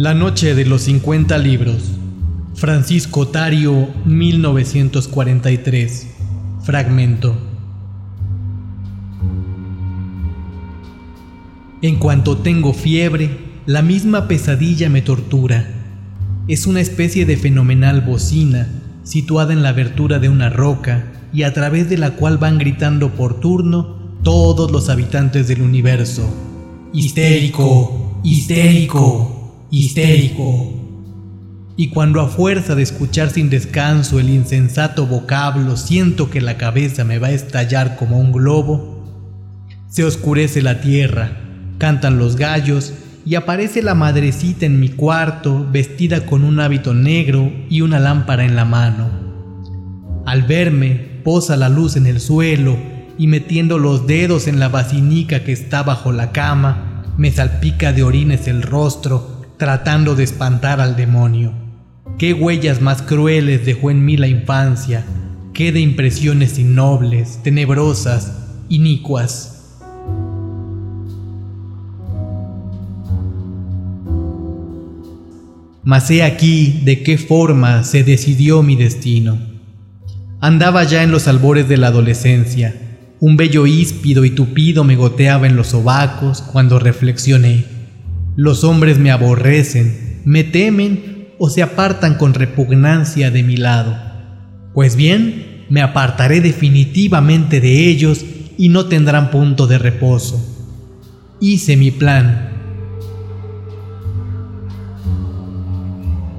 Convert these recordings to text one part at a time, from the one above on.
La noche de los 50 libros. Francisco Tario, 1943. Fragmento. En cuanto tengo fiebre, la misma pesadilla me tortura. Es una especie de fenomenal bocina situada en la abertura de una roca y a través de la cual van gritando por turno todos los habitantes del universo. Histérico, histérico, histérico. Y cuando a fuerza de escuchar sin descanso el insensato vocablo siento que la cabeza me va a estallar como un globo, se oscurece la tierra, cantan los gallos y aparece la madrecita en mi cuarto vestida con un hábito negro y una lámpara en la mano. Al verme, posa la luz en el suelo y metiendo los dedos en la basinica que está bajo la cama, me salpica de orines el rostro, tratando de espantar al demonio. Qué huellas más crueles dejó en mí la infancia, qué de impresiones innobles, tenebrosas, inicuas. Mas he aquí de qué forma se decidió mi destino. Andaba ya en los albores de la adolescencia. Un bello híspido y tupido me goteaba en los sobacos cuando reflexioné. Los hombres me aborrecen, me temen o se apartan con repugnancia de mi lado. Pues bien, me apartaré definitivamente de ellos y no tendrán punto de reposo. Hice mi plan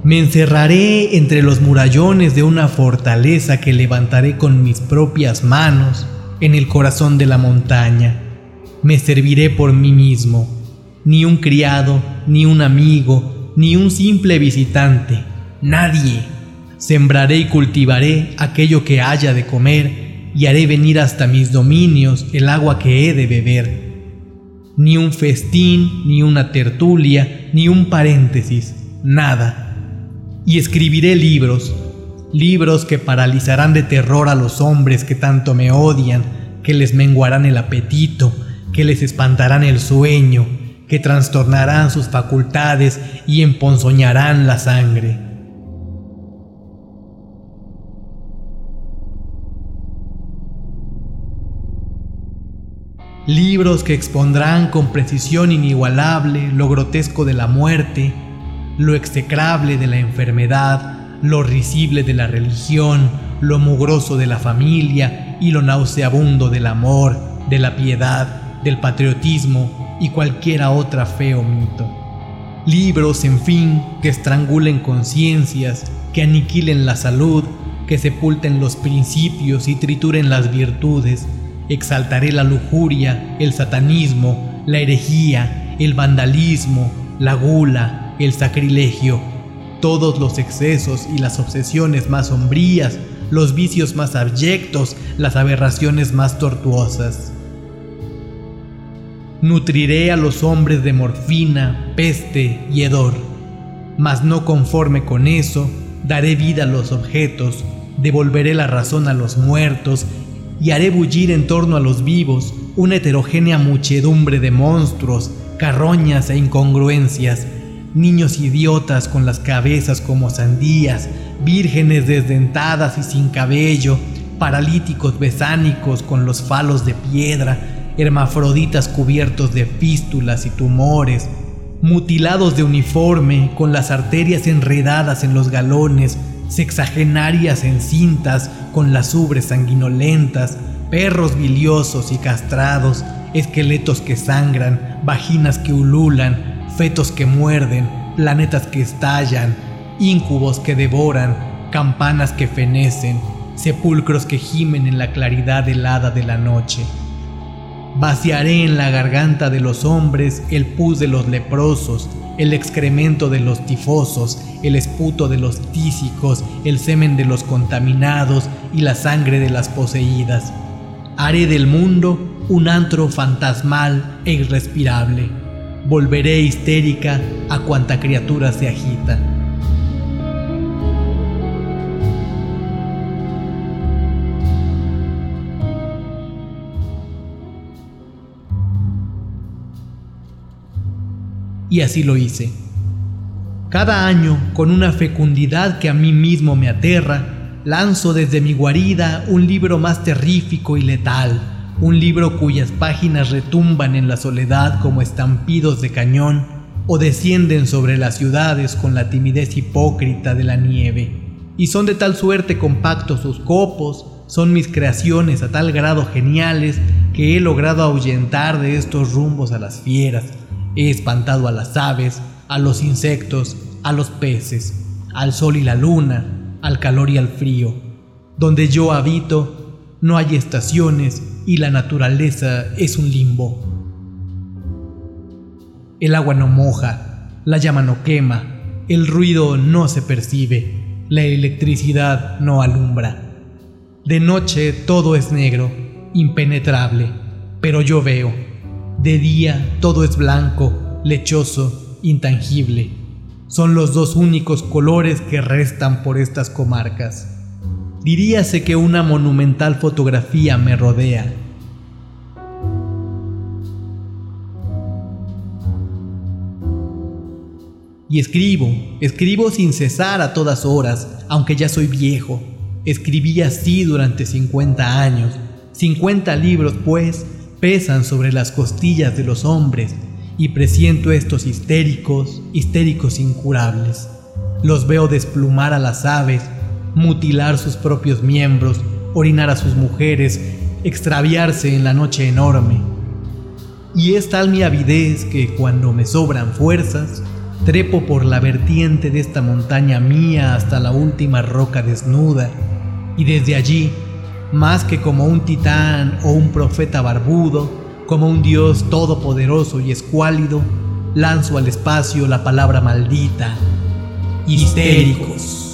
Me encerraré entre los murallones de una fortaleza que levantaré con mis propias manos en el corazón de la montaña. Me serviré por mí mismo, ni un criado, ni un amigo, ni un simple visitante, nadie. Sembraré y cultivaré aquello que haya de comer y haré venir hasta mis dominios el agua que he de beber. Ni un festín, ni una tertulia, ni un paréntesis, nada y escribiré libros, libros que paralizarán de terror a los hombres que tanto me odian, que les menguarán el apetito, que les espantarán el sueño, que trastornarán sus facultades y emponzoñarán la sangre. Libros que expondrán con precisión inigualable lo grotesco de la muerte, lo execrable de la enfermedad, lo risible de la religión, lo mugroso de la familia y lo nauseabundo del amor, de la piedad, del patriotismo y cualquiera otra feo mito. Libros, en fin, que estrangulen conciencias, que aniquilen la salud, que sepulten los principios y trituren las virtudes. Exaltaré la lujuria, el satanismo, la herejía, el vandalismo, la gula, el sacrilegio, todos los excesos y las obsesiones más sombrías, los vicios más abyectos, las aberraciones más tortuosas. Nutriré a los hombres de morfina, peste y hedor, mas no conforme con eso, daré vida a los objetos, devolveré la razón a los muertos y haré bullir en torno a los vivos una heterogénea muchedumbre de monstruos, carroñas e incongruencias niños idiotas con las cabezas como sandías, vírgenes desdentadas y sin cabello, paralíticos besánicos con los falos de piedra, hermafroditas cubiertos de fístulas y tumores, mutilados de uniforme con las arterias enredadas en los galones, sexagenarias encintas con las ubres sanguinolentas, perros biliosos y castrados, esqueletos que sangran, vaginas que ululan, fetos que muerden, planetas que estallan, íncubos que devoran, campanas que fenecen, sepulcros que gimen en la claridad helada de la noche. Vaciaré en la garganta de los hombres el pus de los leprosos, el excremento de los tifosos, el esputo de los tísicos, el semen de los contaminados y la sangre de las poseídas. Haré del mundo un antro fantasmal e irrespirable volveré histérica a cuanta criatura se agita. Y así lo hice. Cada año, con una fecundidad que a mí mismo me aterra, lanzo desde mi guarida un libro más terrífico y letal, un libro cuyas páginas retumban en la soledad como estampidos de cañón o descienden sobre las ciudades con la timidez hipócrita de la nieve. Y son de tal suerte compactos sus copos, son mis creaciones a tal grado geniales que he logrado ahuyentar de estos rumbos a las fieras, he espantado a las aves, a los insectos, a los peces, al sol y la luna, al calor y al frío. Donde yo habito, no hay estaciones y la naturaleza es un limbo. El agua no moja, la llama no quema, el ruido no se percibe, la electricidad no alumbra. De noche todo es negro, impenetrable, pero yo veo. De día todo es blanco, lechoso, intangible. Son los dos únicos colores que restan por estas comarcas. Diríase que una monumental fotografía me rodea. Y escribo, escribo sin cesar a todas horas, aunque ya soy viejo. Escribí así durante 50 años. 50 libros, pues, pesan sobre las costillas de los hombres y presiento estos histéricos, histéricos incurables. Los veo desplumar a las aves, mutilar sus propios miembros, orinar a sus mujeres, extraviarse en la noche enorme. Y es tal mi avidez que cuando me sobran fuerzas, trepo por la vertiente de esta montaña mía hasta la última roca desnuda, y desde allí, más que como un titán o un profeta barbudo, como un dios todopoderoso y escuálido, lanzo al espacio la palabra maldita, histéricos.